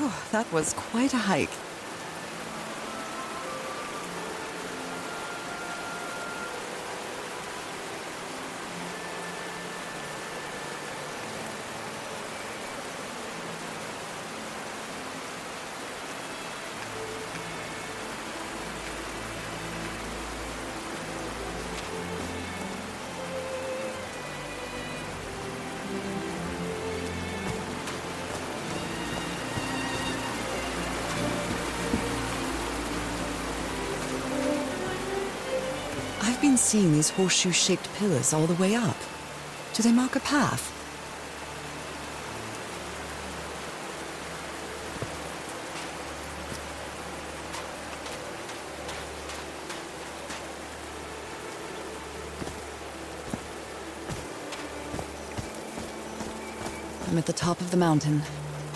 Whew, that was quite a hike. Seeing these horseshoe shaped pillars all the way up. Do they mark a path? I'm at the top of the mountain.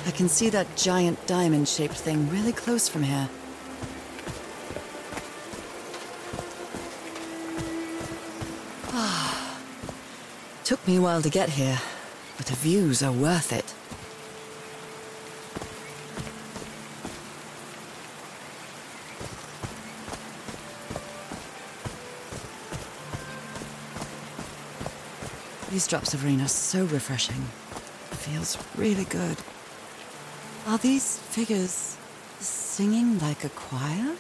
I can see that giant diamond shaped thing really close from here. Took me a while to get here, but the views are worth it. These drops of rain are so refreshing. Feels really good. Are these figures singing like a choir?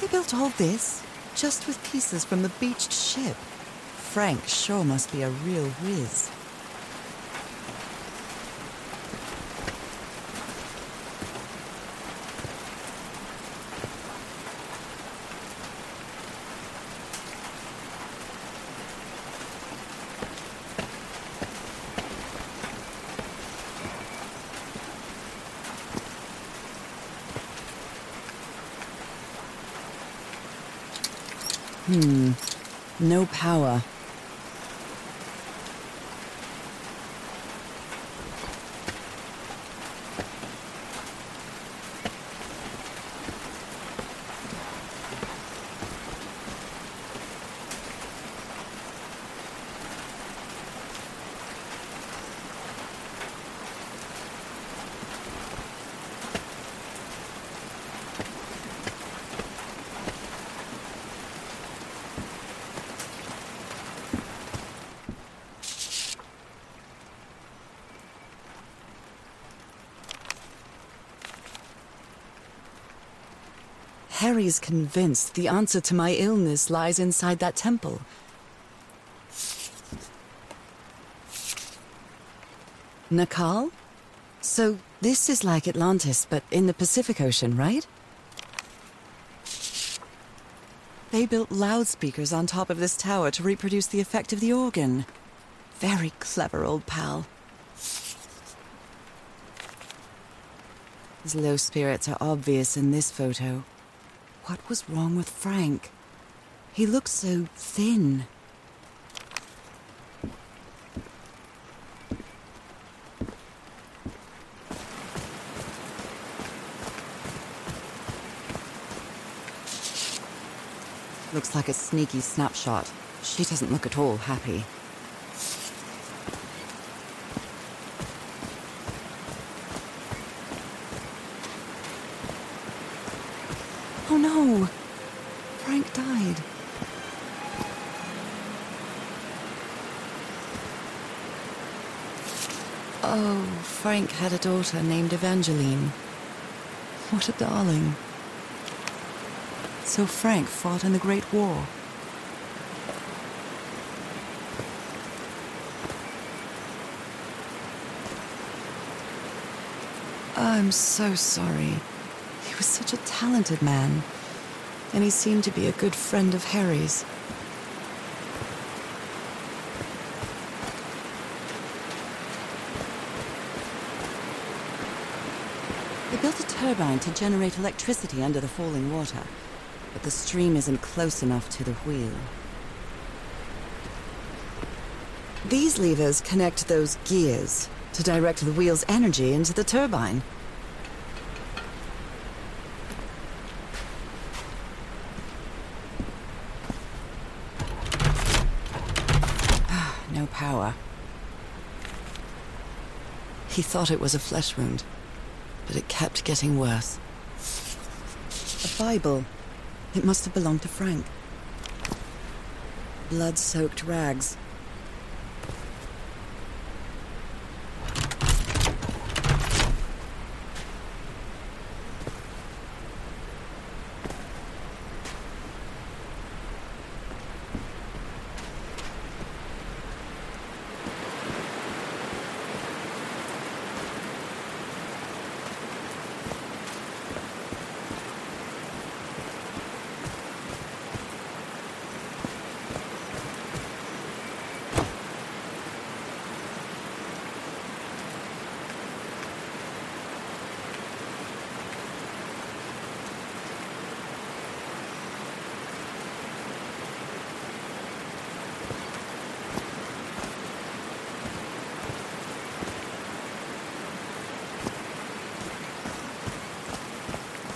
They built all this just with pieces from the beached ship. Frank sure must be a real whiz. Hmm. No power. Harry's convinced the answer to my illness lies inside that temple. Nakal? So this is like Atlantis, but in the Pacific Ocean, right? They built loudspeakers on top of this tower to reproduce the effect of the organ. Very clever, old pal. His low spirits are obvious in this photo. What was wrong with Frank? He looked so thin. Looks like a sneaky snapshot. She doesn't look at all happy. Oh no! Frank died. Oh, Frank had a daughter named Evangeline. What a darling. So Frank fought in the Great War. I'm so sorry. He was such a talented man, and he seemed to be a good friend of Harry's. The built a turbine to generate electricity under the falling water, but the stream isn't close enough to the wheel. These levers connect those gears to direct the wheel's energy into the turbine. no power. He thought it was a flesh wound, but it kept getting worse. A Bible. It must have belonged to Frank. Blood soaked rags.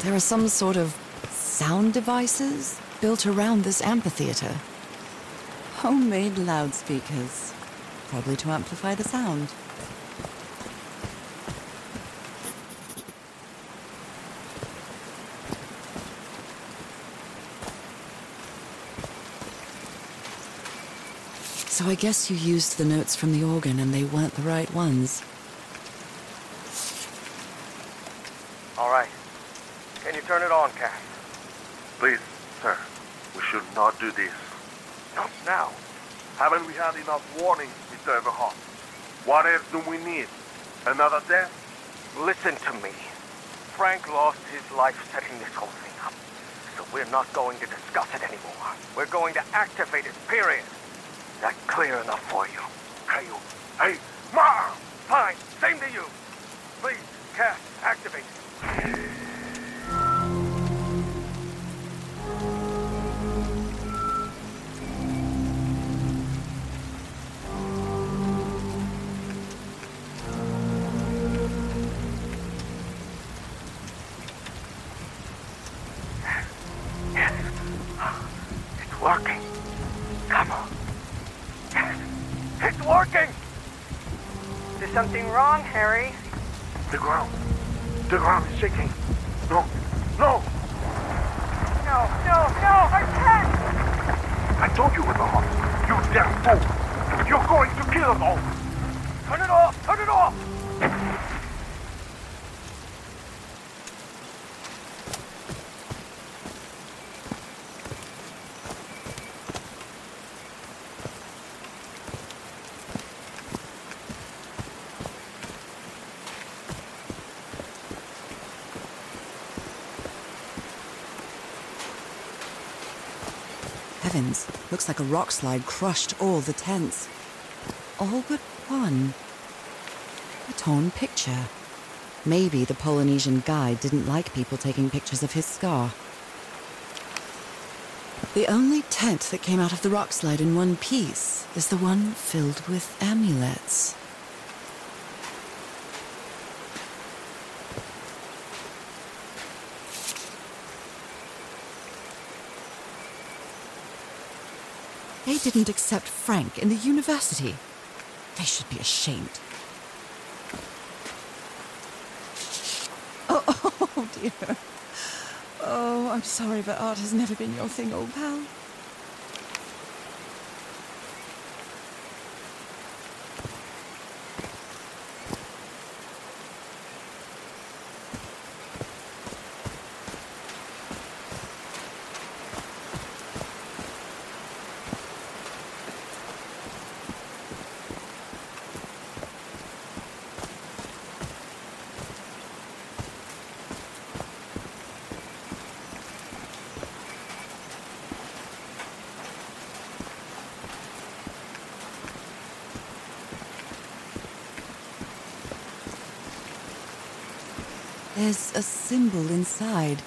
There are some sort of sound devices built around this amphitheater. Homemade loudspeakers, probably to amplify the sound. So I guess you used the notes from the organ and they weren't the right ones. All right. Can you turn it on, Cass? Please, sir, we should not do this. Not now. Haven't we had enough warnings, Mr. Everhart? What else do we need? Another death? Listen to me. Frank lost his life setting this whole thing up. So we're not going to discuss it anymore. We're going to activate it, period. Is that clear enough for you? Hey, you. Hey, Ma! Fine. Same to you. Please, Cass, activate Harry? The ground. The ground is shaking. No. No! No, no, no, I can't! I told you, Everhart. You damn fool. You're going to kill us all. Turn it off! Turn it off! Heavens, looks like a rock slide crushed all the tents. All but one. A torn picture. Maybe the Polynesian guide didn't like people taking pictures of his scar. The only tent that came out of the rock slide in one piece is the one filled with amulets. Didn't accept Frank in the university. They should be ashamed. Oh, oh dear. Oh, I'm sorry, but art has never been your thing, old pal. There's a symbol inside.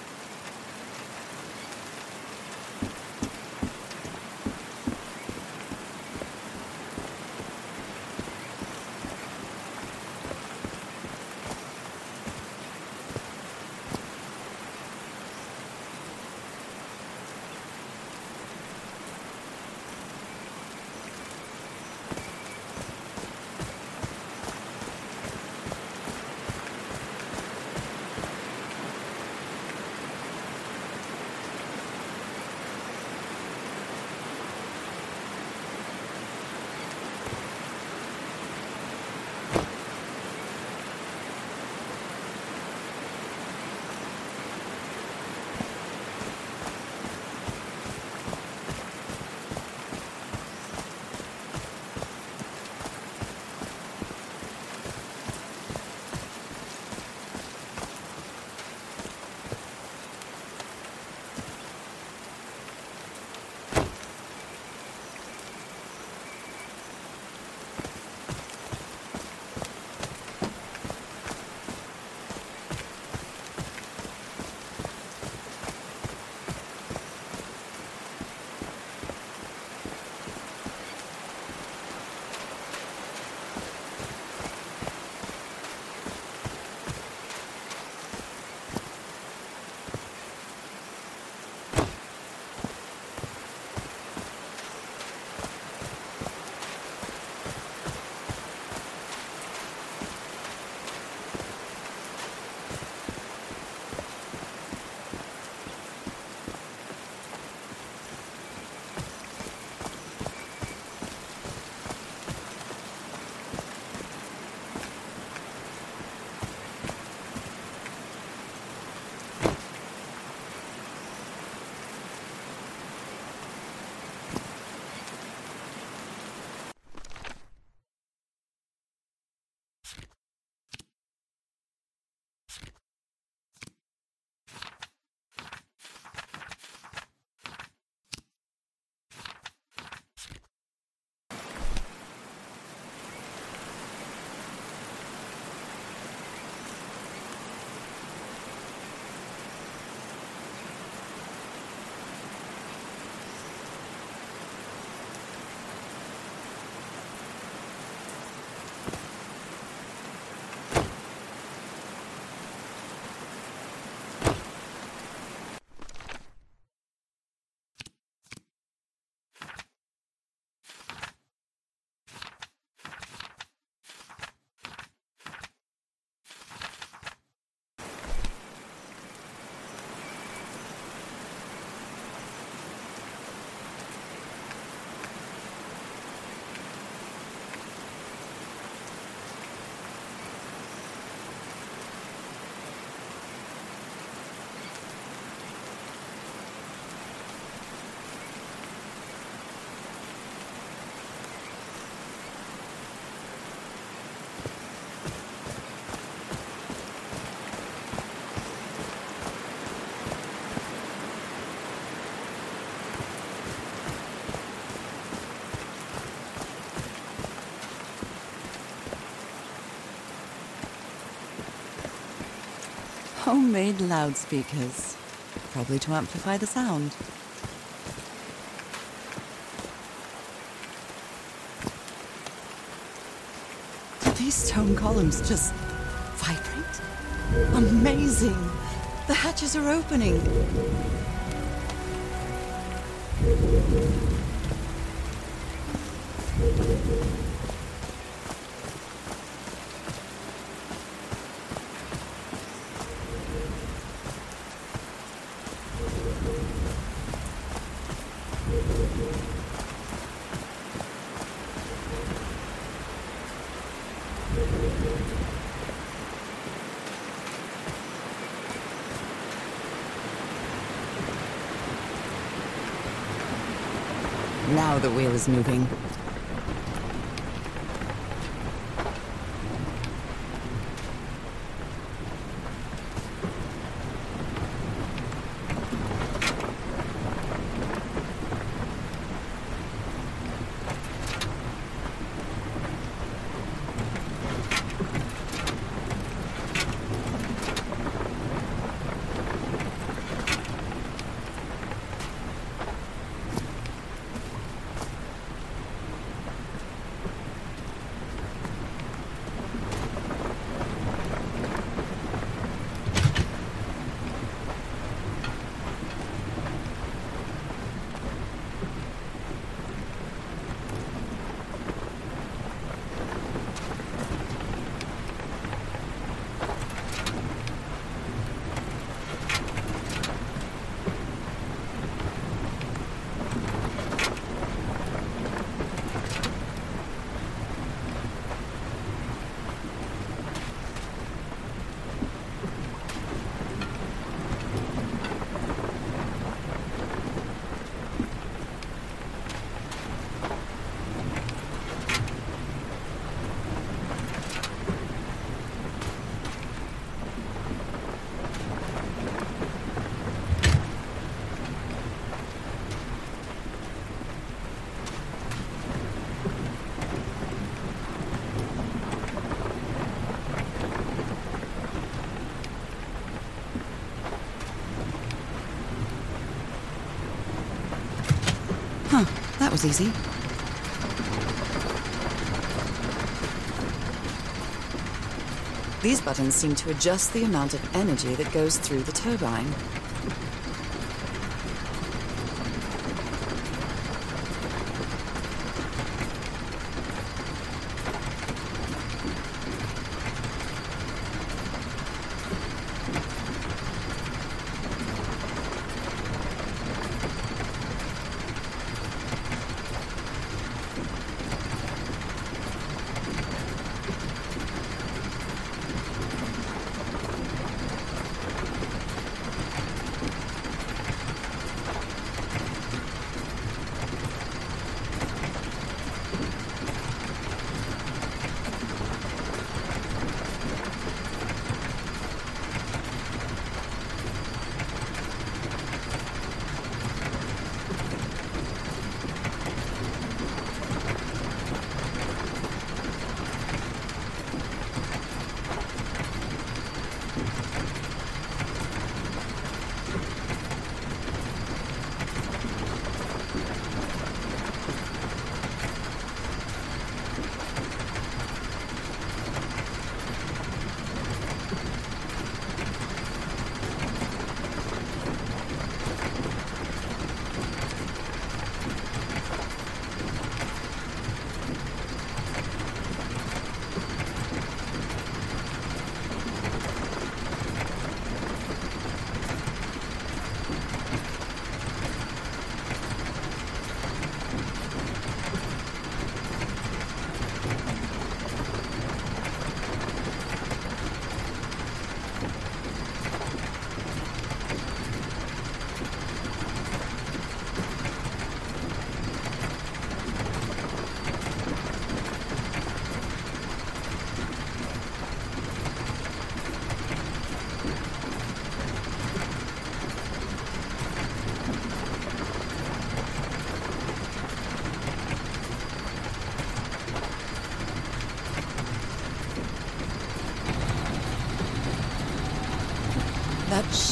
Homemade loudspeakers. Probably to amplify the sound. These stone columns just vibrate? Amazing! The hatches are opening. Now the wheel is moving. Was easy. These buttons seem to adjust the amount of energy that goes through the turbine.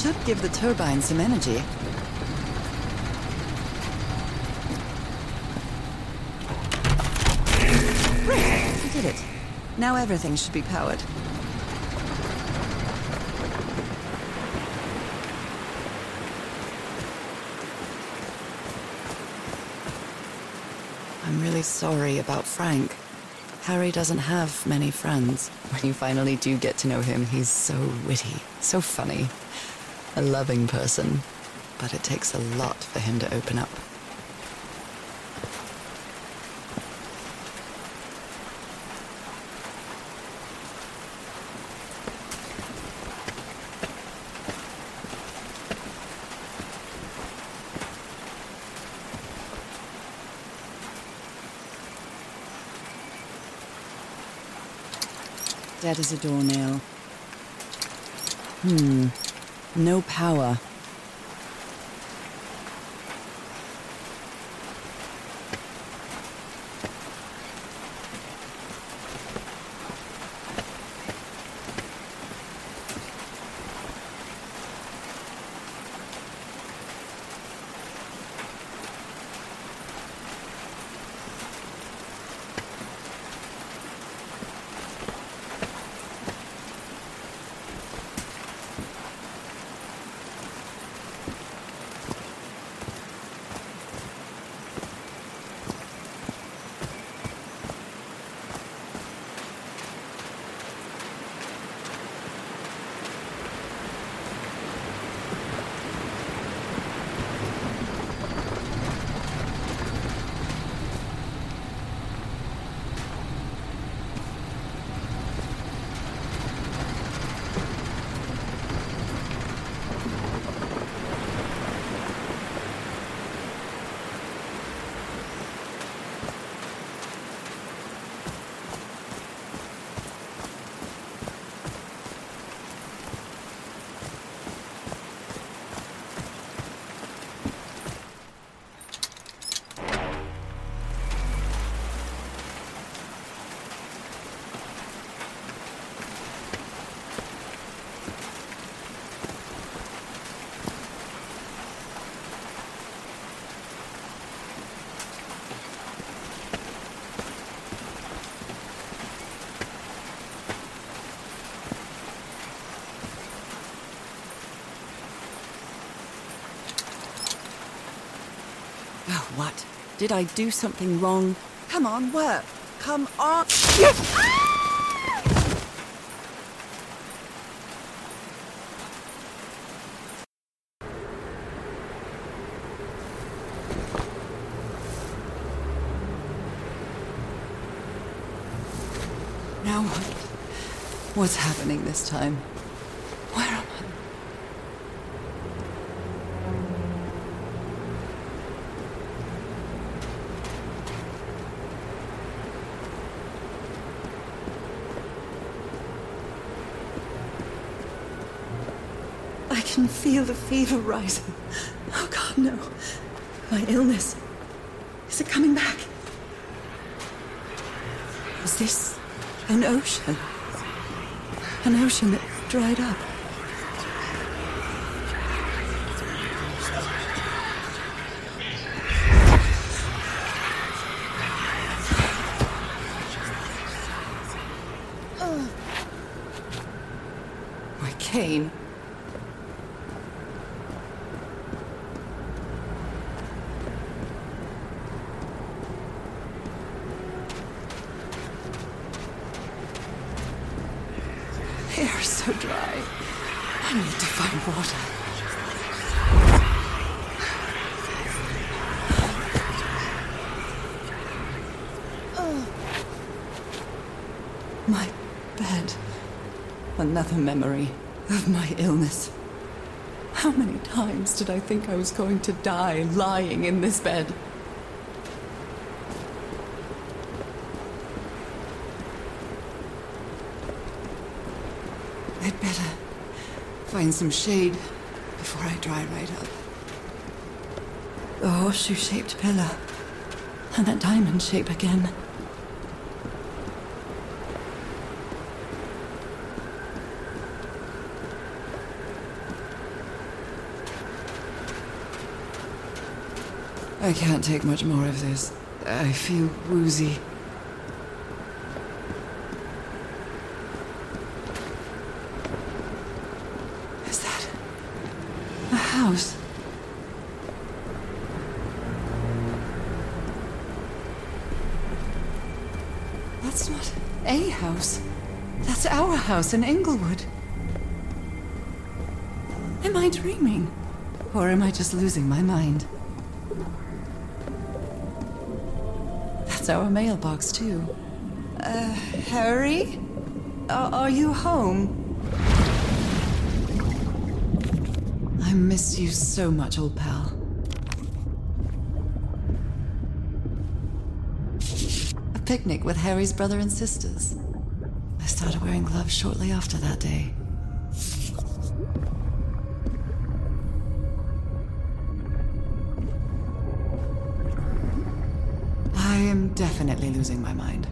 Should give the turbine some energy. Great, we did it. Now everything should be powered. I'm really sorry about Frank. Harry doesn't have many friends. When you finally do get to know him, he's so witty, so funny, a loving person. But it takes a lot for him to open up. Dead as a doornail. Hmm. No power. Did I do something wrong? Come on, work. Come on. Now what? What's happening this time? Where am I? I can feel the fever rising. Oh God, no. My illness. Is it coming back? Is this an ocean? An ocean that dried up? My cane. Hair is so dry. I need to find water. My bed. Another memory of my illness. How many times did I think I was going to die lying in this bed? I'd better find some shade before I dry right up. The horseshoe shaped pillar. And that diamond shape again. I can't take much more of this. I feel woozy. Is that a house? That's not a house. That's our house in Inglewood. Am I dreaming? Or am I just losing my mind? Our mailbox, too. Uh, Harry? Are, are you home? I miss you so much, old pal. A picnic with Harry's brother and sisters. I started wearing gloves shortly after that day. Am definitely losing my mind.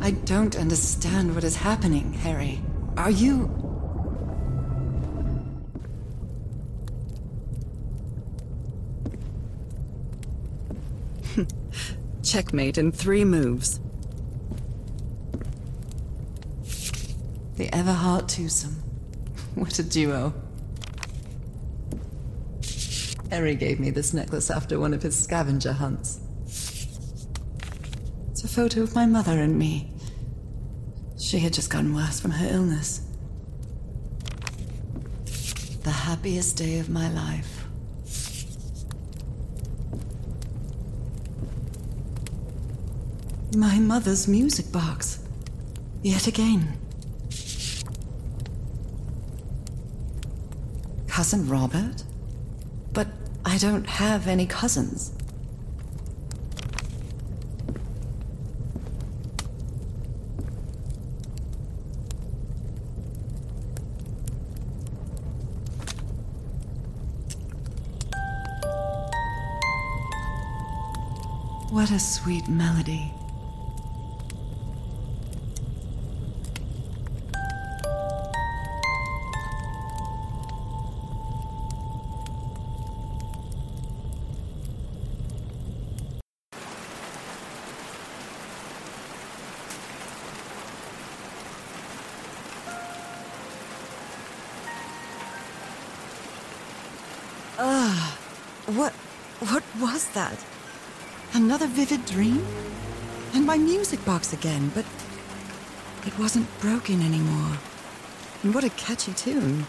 I don't understand what is happening, Harry. Are you. Checkmate in three moves. The Everhart twosome. What a duo. Harry gave me this necklace after one of his scavenger hunts. Photo of my mother and me. She had just gotten worse from her illness. The happiest day of my life. My mother's music box. Yet again. Cousin Robert? But I don't have any cousins. What a sweet melody. Vivid dream? And my music box again, but it wasn't broken anymore. And what a catchy tune.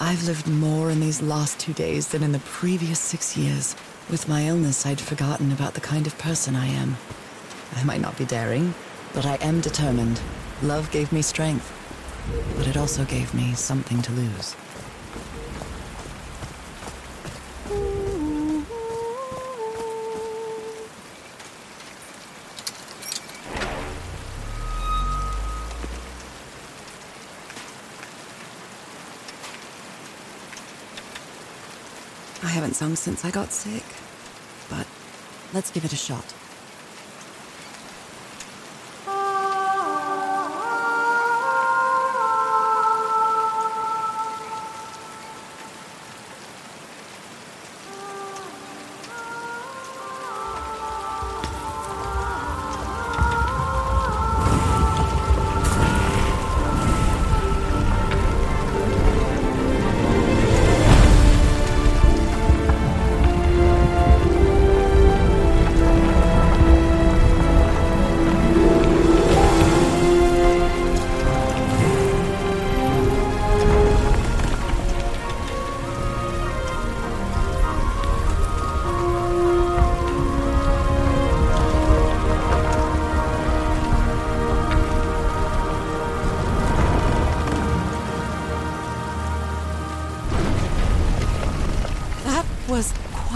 I've lived more in these last two days than in the previous six years. With my illness, I'd forgotten about the kind of person I am. I might not be daring, but I am determined. Love gave me strength, but it also gave me something to lose. I haven't sung since I got sick, but let's give it a shot.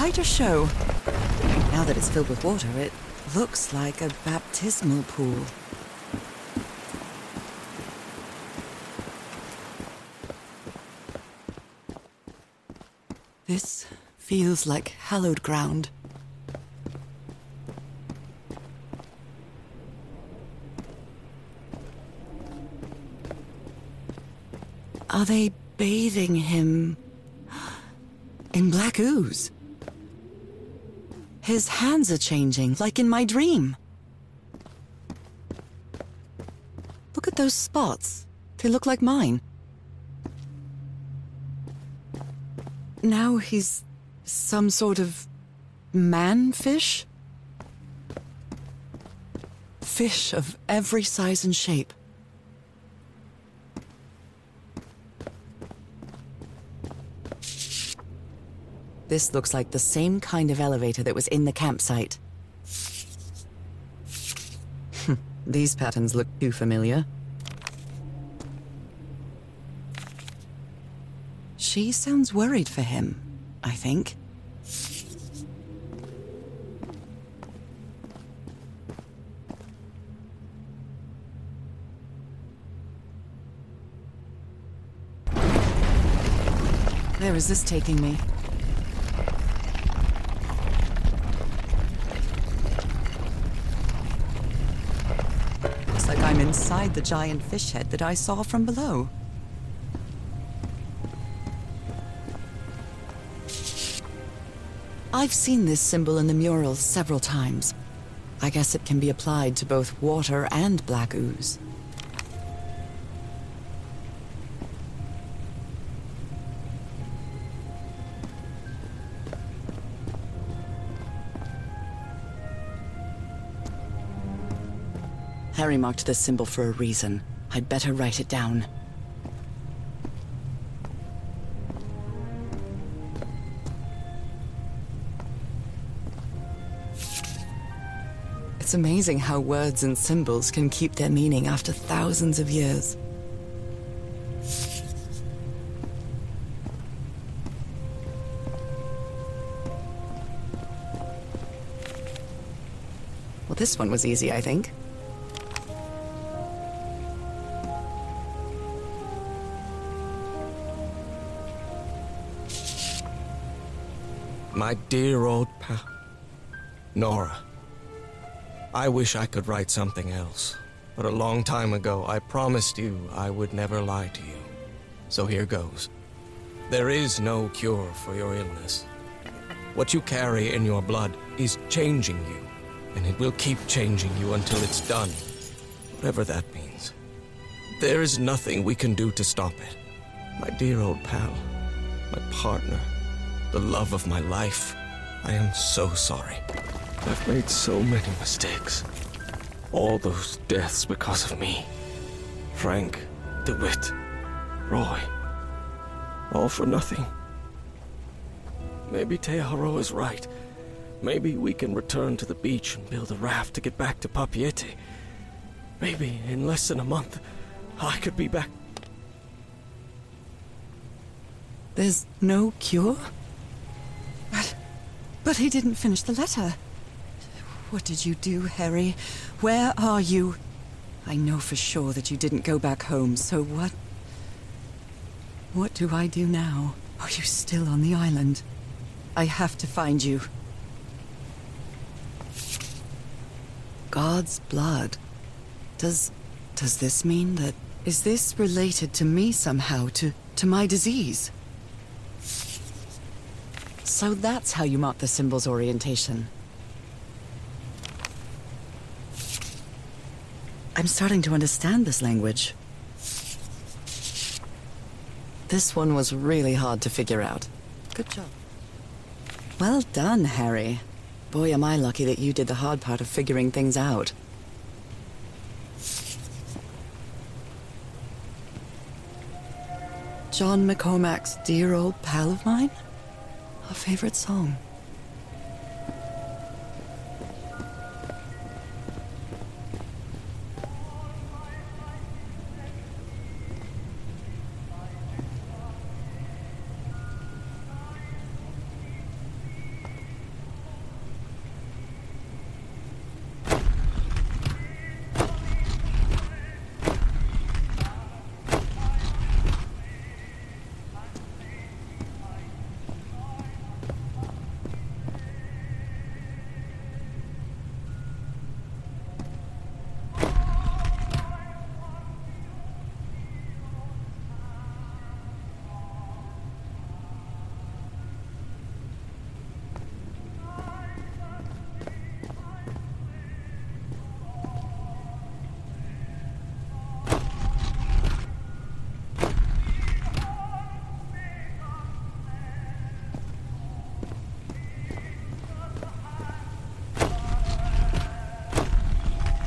Quite a show. Now that it's filled with water, it looks like a baptismal pool. This feels like hallowed ground. Are they bathing him in black ooze? His hands are changing, like in my dream. Look at those spots. They look like mine. Now he's some sort of man fish? Fish of every size and shape. This looks like the same kind of elevator that was in the campsite. Hmm, these patterns look too familiar. She sounds worried for him, I think. Where is this taking me? The giant fish head that I saw from below. I've seen this symbol in the murals several times. I guess it can be applied to both water and black ooze. Harry marked this symbol for a reason. I'd better write it down. It's amazing how words and symbols can keep their meaning after thousands of years. Well, this one was easy, I think. My dear old pal. Norah. I wish I could write something else. But a long time ago, I promised you I would never lie to you. So here goes. There is no cure for your illness. What you carry in your blood is changing you. and it will keep changing you until it's done, whatever that means. There is nothing we can do to stop it. My dear old pal, my partner, the love of my life, I am so sorry. I've made so many mistakes. All those deaths because of me. Frank, DeWitt, Roy. All for nothing. Maybe Teodoro is right. Maybe we can return to the beach and build a raft to get back to Papeete. Maybe in less than a month, I could be back. There's no cure? But. He didn't finish the letter. What did you do, Harry? Where are you? I know for sure that you didn't go back home, so what. What do I do now? Are you still on the island? I have to find you. God's blood. Does. does this mean that. Is this related to me somehow, to. to my disease? So that's how you mark the symbol's orientation. I'm starting to understand this language. This one was really hard to figure out. Good job. Well done, Harry. Boy, am I lucky that you did the hard part of figuring things out. John McCormack's dear old pal of mine? Favorite song.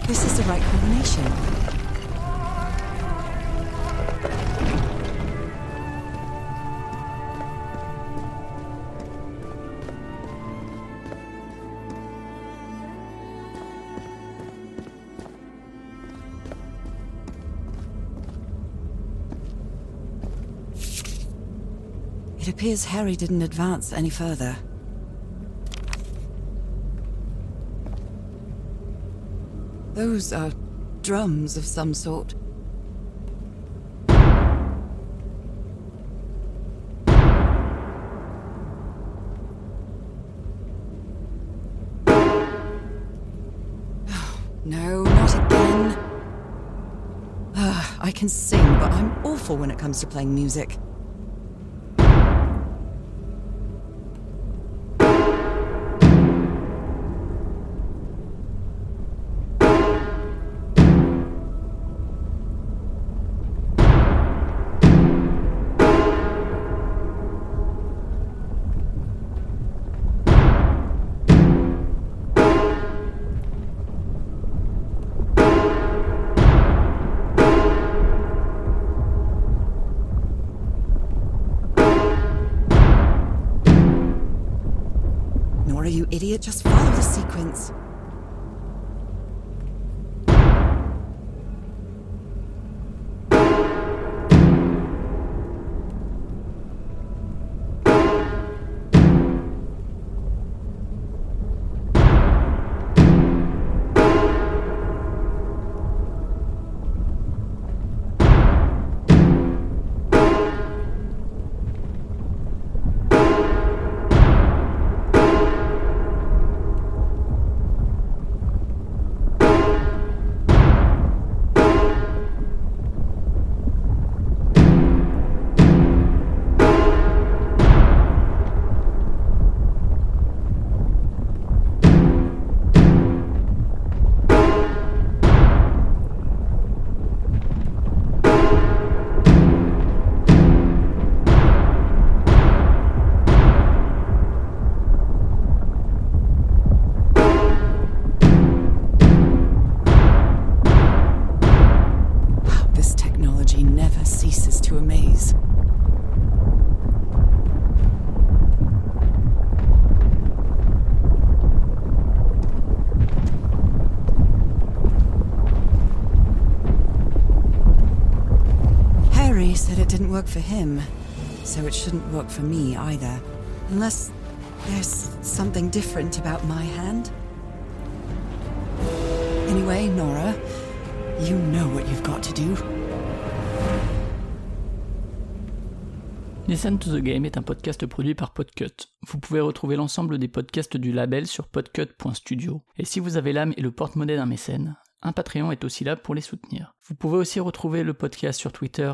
This is the right combination. It appears Harry didn't advance any further. Those are drums of some sort. No, not again. Ah, I can sing, but I'm awful when it comes to playing music. Idiot, just follow the sequence. For him, so it shouldn't work for me either. Unless there's something different about my hand. Anyway, Nora, you know what you've got to do. Listen to the Game est un podcast produit par Podcut. Vous pouvez retrouver l'ensemble des podcasts du label sur podcut.studio. Et si vous avez l'âme et le porte-monnaie d'un mécène, un Patreon est aussi là pour les soutenir. Vous pouvez aussi retrouver le podcast sur Twitter,